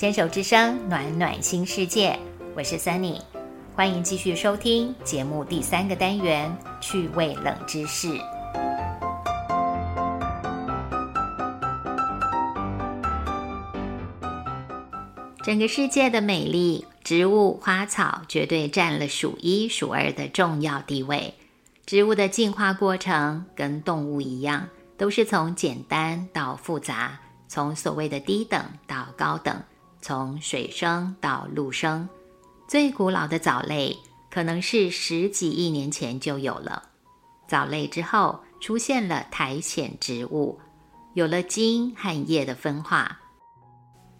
牵手之声，暖暖新世界，我是 Sunny，欢迎继续收听节目第三个单元趣味冷知识。整个世界的美丽，植物花草绝对占了数一数二的重要地位。植物的进化过程跟动物一样，都是从简单到复杂，从所谓的低等到高等，从水生到陆生。最古老的藻类可能是十几亿年前就有了。藻类之后出现了苔藓植物，有了茎和叶的分化。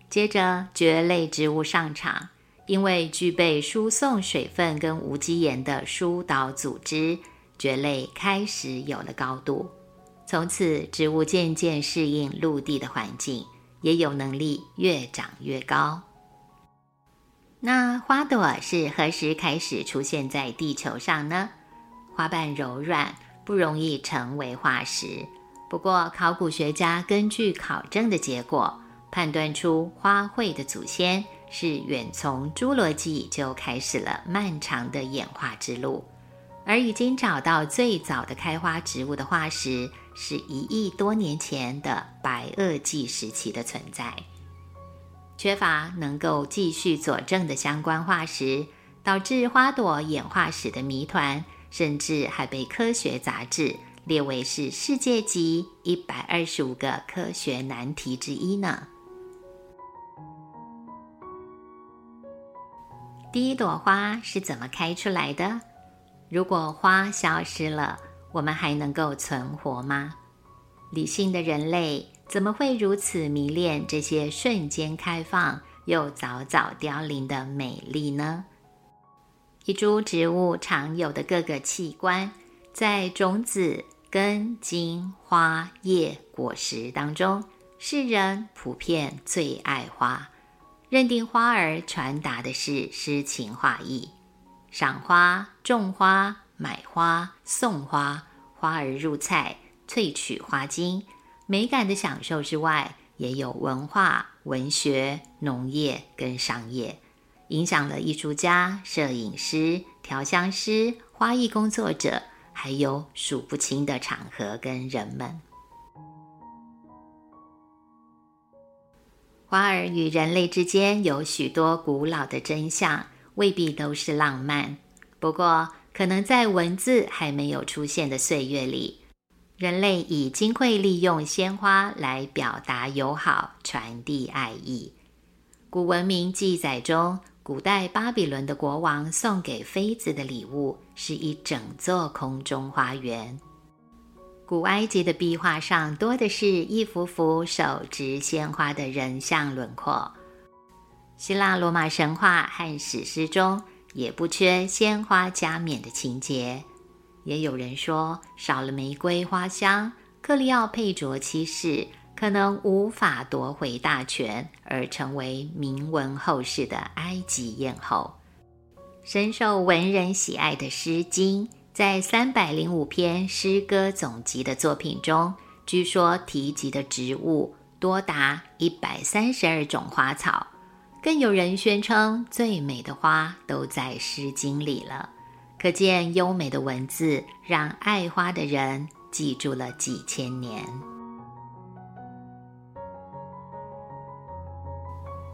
接着蕨类植物上场，因为具备输送水分跟无机盐的疏导组织，蕨类开始有了高度。从此，植物渐渐适应陆地的环境，也有能力越长越高。那花朵是何时开始出现在地球上呢？花瓣柔软，不容易成为化石。不过，考古学家根据考证的结果。判断出花卉的祖先是远从侏罗纪就开始了漫长的演化之路，而已经找到最早的开花植物的化石是一亿多年前的白垩纪时期的存在。缺乏能够继续佐证的相关化石，导致花朵演化史的谜团，甚至还被科学杂志列为是世界级一百二十五个科学难题之一呢。第一朵花是怎么开出来的？如果花消失了，我们还能够存活吗？理性的人类怎么会如此迷恋这些瞬间开放又早早凋零的美丽呢？一株植物常有的各个器官，在种子、根、茎、花、叶、果实当中，世人普遍最爱花。认定花儿传达的是诗情画意，赏花、种花、买花、送花，花儿入菜，萃取花精，美感的享受之外，也有文化、文学、农业跟商业，影响了艺术家、摄影师、调香师、花艺工作者，还有数不清的场合跟人们。花儿与人类之间有许多古老的真相，未必都是浪漫。不过，可能在文字还没有出现的岁月里，人类已经会利用鲜花来表达友好、传递爱意。古文明记载中，古代巴比伦的国王送给妃子的礼物是一整座空中花园。古埃及的壁画上多的是一幅幅手执鲜花的人像轮廓，希腊罗马神话和史诗中也不缺鲜花加冕的情节。也有人说，少了玫瑰花香，克利奥佩卓七世可能无法夺回大权，而成为名闻后世的埃及艳后。深受文人喜爱的《诗经》。在三百零五篇诗歌总集的作品中，据说提及的植物多达一百三十二种花草，更有人宣称最美的花都在《诗经》里了。可见优美的文字让爱花的人记住了几千年。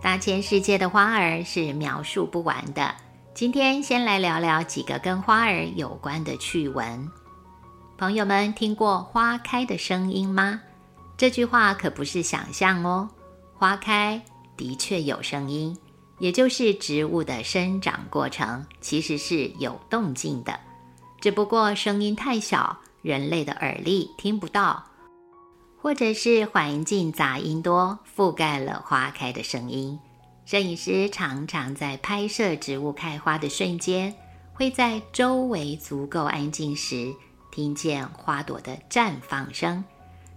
大千世界的花儿是描述不完的。今天先来聊聊几个跟花儿有关的趣闻。朋友们听过“花开的声音”吗？这句话可不是想象哦。花开的确有声音，也就是植物的生长过程其实是有动静的，只不过声音太小，人类的耳力听不到，或者是环境杂音多，覆盖了花开的声音。摄影师常常在拍摄植物开花的瞬间，会在周围足够安静时，听见花朵的绽放声，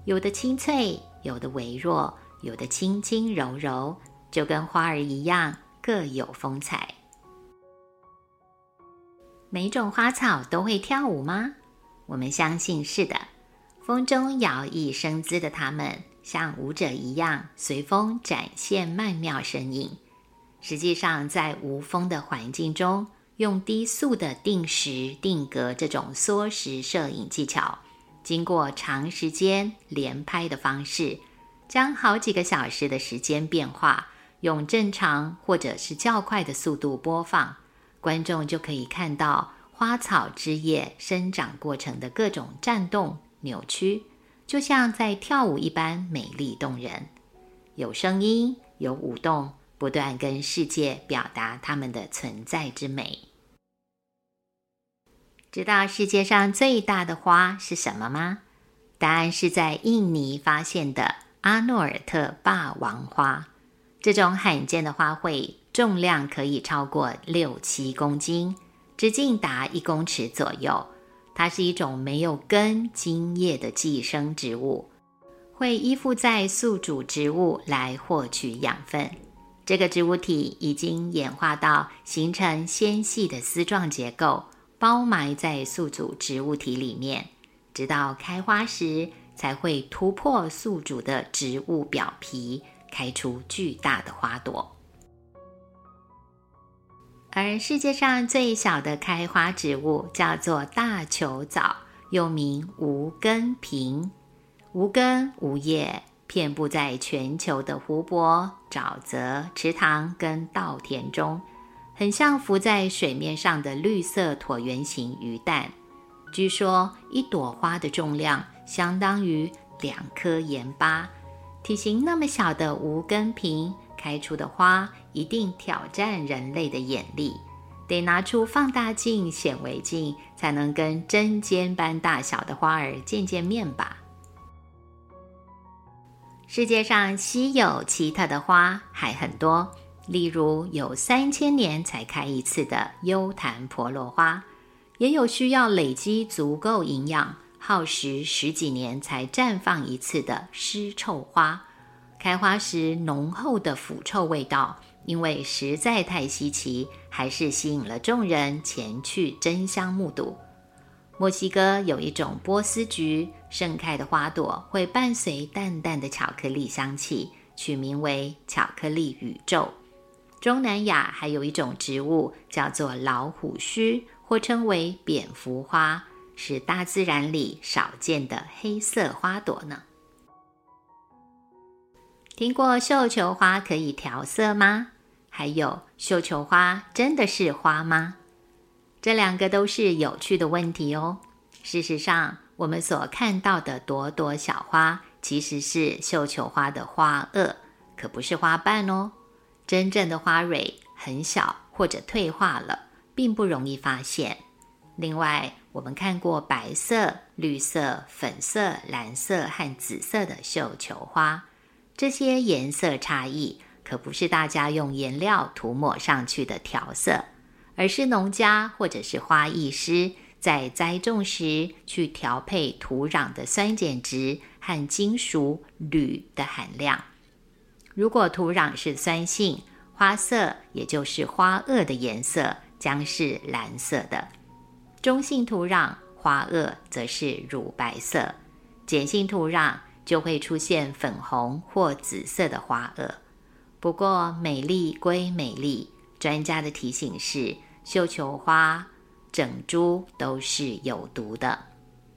有的清脆，有的微弱，有的轻轻柔柔，就跟花儿一样，各有风采。每种花草都会跳舞吗？我们相信是的。风中摇曳生姿的它们，像舞者一样随风展现曼妙身影。实际上，在无风的环境中，用低速的定时定格这种缩时摄影技巧，经过长时间连拍的方式，将好几个小时的时间变化用正常或者是较快的速度播放，观众就可以看到花草枝叶生长过程的各种颤动扭曲。就像在跳舞一般美丽动人，有声音，有舞动，不断跟世界表达它们的存在之美。知道世界上最大的花是什么吗？答案是在印尼发现的阿诺尔特霸王花。这种罕见的花卉重量可以超过六七公斤，直径达一公尺左右。它是一种没有根茎叶的寄生植物，会依附在宿主植物来获取养分。这个植物体已经演化到形成纤细的丝状结构，包埋在宿主植物体里面，直到开花时才会突破宿主的植物表皮，开出巨大的花朵。而世界上最小的开花植物叫做大球藻，又名无根萍，无根无叶，遍布在全球的湖泊、沼泽、池塘跟稻田中，很像浮在水面上的绿色椭圆形鱼蛋。据说一朵花的重量相当于两颗盐巴，体型那么小的无根萍。开出的花一定挑战人类的眼力，得拿出放大镜、显微镜，才能跟针尖般大小的花儿见见面吧。世界上稀有奇特的花还很多，例如有三千年才开一次的优檀婆罗花，也有需要累积足够营养、耗时十几年才绽放一次的尸臭花。开花时浓厚的腐臭味道，因为实在太稀奇，还是吸引了众人前去争相目睹。墨西哥有一种波斯菊，盛开的花朵会伴随淡淡的巧克力香气，取名为“巧克力宇宙”。中南亚还有一种植物叫做老虎须，或称为蝙蝠花，是大自然里少见的黑色花朵呢。听过绣球花可以调色吗？还有，绣球花真的是花吗？这两个都是有趣的问题哦。事实上，我们所看到的朵朵小花其实是绣球花的花萼，可不是花瓣哦。真正的花蕊很小或者退化了，并不容易发现。另外，我们看过白色、绿色、粉色、蓝色和紫色的绣球花。这些颜色差异可不是大家用颜料涂抹上去的调色，而是农家或者是花艺师在栽种时去调配土壤的酸碱值和金属铝的含量。如果土壤是酸性，花色也就是花萼的颜色将是蓝色的；中性土壤花萼则是乳白色；碱性土壤。就会出现粉红或紫色的花萼。不过，美丽归美丽，专家的提醒是：绣球花整株都是有毒的。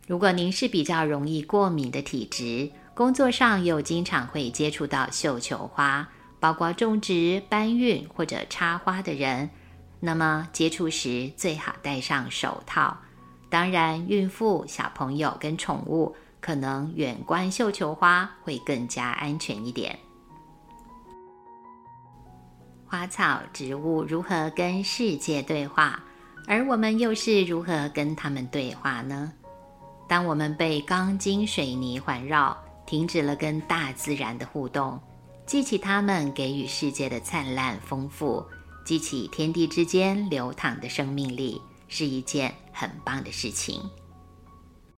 如果您是比较容易过敏的体质，工作上又经常会接触到绣球花，包括种植、搬运或者插花的人，那么接触时最好戴上手套。当然，孕妇、小朋友跟宠物。可能远观绣球花会更加安全一点。花草植物如何跟世界对话，而我们又是如何跟他们对话呢？当我们被钢筋水泥环绕，停止了跟大自然的互动，记起他们给予世界的灿烂丰富，激起天地之间流淌的生命力，是一件很棒的事情。